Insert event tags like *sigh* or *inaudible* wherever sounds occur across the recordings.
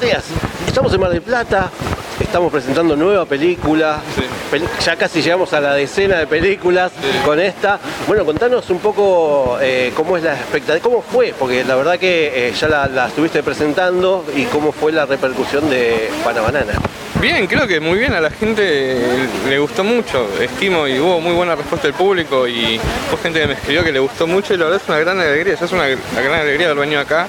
Días, estamos en Mar del Plata, estamos presentando nueva película, Sí. Ya casi llegamos a la decena de películas con esta. Bueno, contanos un poco eh, cómo es la expectativa, cómo fue, porque la verdad que eh, ya la, la estuviste presentando y cómo fue la repercusión de Pana Banana. Bien, creo que muy bien, a la gente le gustó mucho, estimo, y hubo muy buena respuesta del público y hubo gente que me escribió que le gustó mucho y la verdad es una gran alegría, ya es una, gran alegría haber venido acá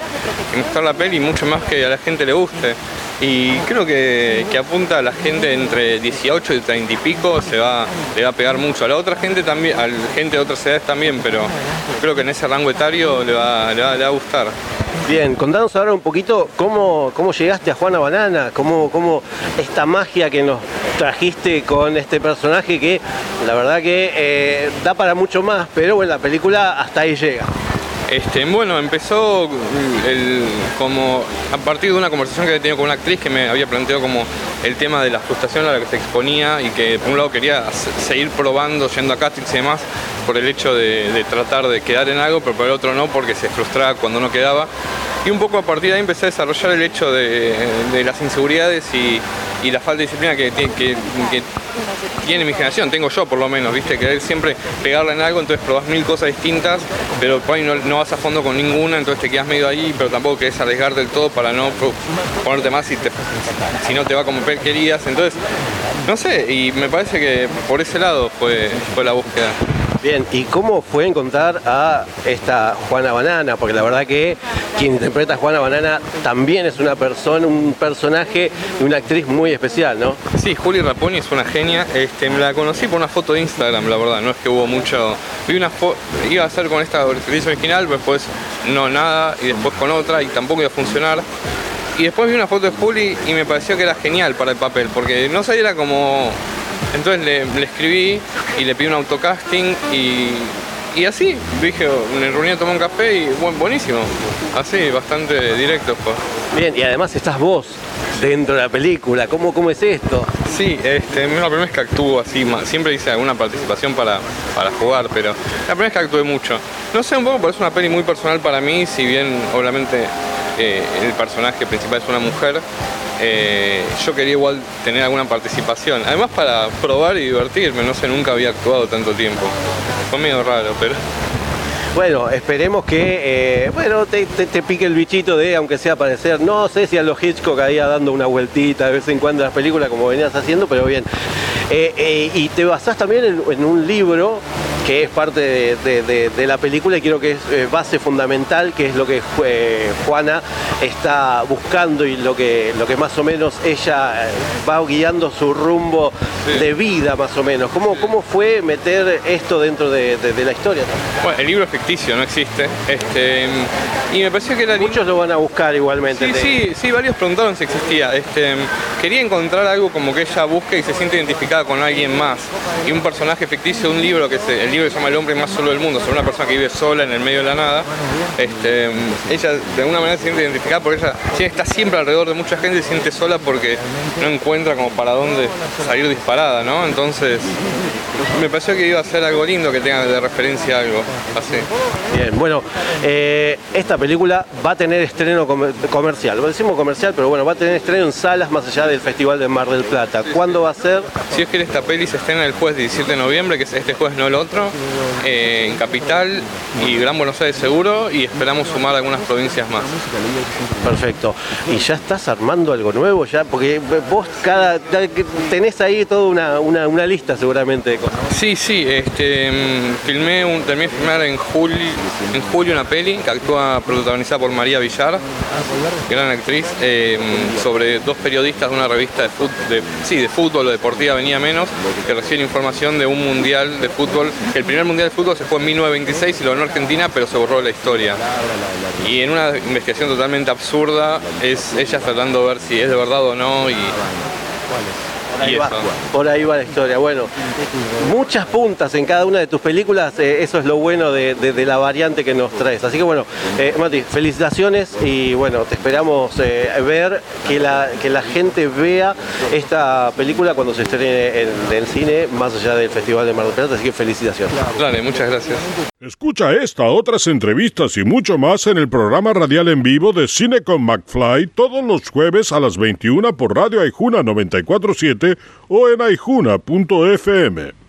y mostrar la peli mucho más que a la gente le guste. Y creo que, apunta a la gente entre 18 y 30 y pico, se va, le va a pegar mucho. A la otra gente también, a la gente de otras edades también, pero creo que en ese rango etario le va, le va, le va a gustar. Bien, contanos ahora un poquito cómo, cómo llegaste a Juana Banana, cómo, cómo esta magia que nos trajiste con este personaje que la verdad que eh, da para mucho más, pero bueno, la película hasta ahí llega. Este, bueno, empezó como a partir de una conversación que había tenido con una actriz que me había planteado como el tema de la frustración a la que se exponía y que por un lado quería se- seguir probando, yendo a castings y demás, por el hecho de tratar de quedar en algo, pero por el otro no, porque se frustraba cuando no quedaba. Y un poco a partir de ahí empecé a desarrollar el hecho de, de las inseguridades y, y la falta de disciplina que, tie- que- que tiene mi generación, tengo yo por lo menos, viste, querer siempre pegarla en algo, entonces probás mil cosas distintas, pero por no, no vas a fondo con ninguna, entonces te quedas medio ahí, pero tampoco querés arriesgar del todo para no ponerte más si, te- si no te va como querías, entonces, no sé, y me parece que por ese lado fue, fue la búsqueda. Bien, ¿y cómo fue encontrar a esta Juana Banana? Porque la verdad que quien interpreta a Juana Banana también es una persona, un personaje y una actriz muy especial, ¿no? Sí, Juli Raponi es una genia. Este, me la conocí por una foto de Instagram, la verdad. No es que hubo mucho. Vi una fo- iba a hacer con esta actriz original, después no nada, y después con otra, y tampoco iba a funcionar. Y después vi una foto de Juli y me pareció que era genial para el papel, porque no sabía era como. Entonces le, le escribí y le pedí un autocasting y. Y así, dije, me reuní a tomar un café y buen, buenísimo. Así, bastante directo fue. Bien, y además estás vos dentro de la película. ¿Cómo, cómo es esto? Sí, este, es la primera vez que actúo así, siempre hice alguna participación para, para jugar, pero la primera vez que actué mucho. No sé, un poco, pero es una peli muy personal para mí, si bien obviamente eh, el personaje principal es una mujer, eh, yo quería igual tener alguna participación. Además para probar y divertirme, no sé, nunca había actuado tanto tiempo. Fue medio raro, pero... *laughs* Bueno, esperemos que, eh, bueno, te, pique el bichito de, aunque sea aparecer, no sé si a los Hitchcock ahí dando una vueltita de vez en cuando en las películas como venías haciendo, pero bien. Y te basás también en un libro que es parte de, de- de- de la película y creo que es eh, base fundamental, que es lo que eh, Juana está buscando y lo que, lo que más o menos ella eh, va guiando su rumbo Sí. de vida más o menos. ¿Cómo, cómo fue meter esto dentro de, la historia? Bueno, el libro es ficticio, no existe. Este, y me pareció que era. Muchos lo van a buscar igualmente. Sí, sí, sí, varios preguntaron si existía. Este, quería encontrar algo como que ella busque y se siente identificada con alguien más. Y un personaje ficticio un libro, que se- el libro se llama El hombre más solo del mundo, sobre una persona que vive sola en el medio de la nada. Este, ella de alguna manera se siente identificada porque ella está siempre alrededor de mucha gente y se siente sola porque no encuentra como para dónde salir disparada, ¿no? Entonces, me pareció que iba a ser algo lindo que tenga de referencia algo así. Bien, bueno, eh, esta película va a tener estreno comer- comercial. Lo decimos comercial, pero bueno, va a tener estreno en salas más allá del Festival de Mar del Plata. ¿Cuándo va a ser? Si es que esta peli se estrena el jueves 17 de noviembre, que es este jueves no el otro, eh, en Capital y Gran Buenos Aires seguro, y esperamos sumar algunas provincias más. Perfecto. ¿Y ya estás armando algo nuevo ya? Porque vos cada tenés ahí toda una, una- una lista seguramente de cosas. Sí, sí, este, mm, filmé un, terminé de filmar en julio, en julio una peli que actúa protagonizada por María Villar, gran actriz, eh, mm, sobre dos periodistas de una revista de, de, sí, de fútbol o deportiva venía menos, que reciben información de un mundial de fútbol el primer Mundial de Fútbol se fue en 1926 y lo ganó Argentina, pero se borró la historia. Y en una investigación totalmente absurda es ella tratando de ver si es de verdad o no y Por ahí, va, eso. por ahí va la historia. Bueno, muchas puntas en cada una de tus películas, eh, eso es lo bueno de, de- de la variante que nos traes. Así que bueno, eh, Mati, felicitaciones y bueno, te esperamos eh, ver que la, que la gente vea esta película cuando se estrene en el cine, más allá del Festival de Mar del Plata, así que felicitaciones. Dale, muchas gracias. Escucha esta, otras entrevistas y mucho más en el programa radial en vivo de Cine con McFly todos los jueves a las 21 por Radio Aijuna 947 o en aijuna.fm.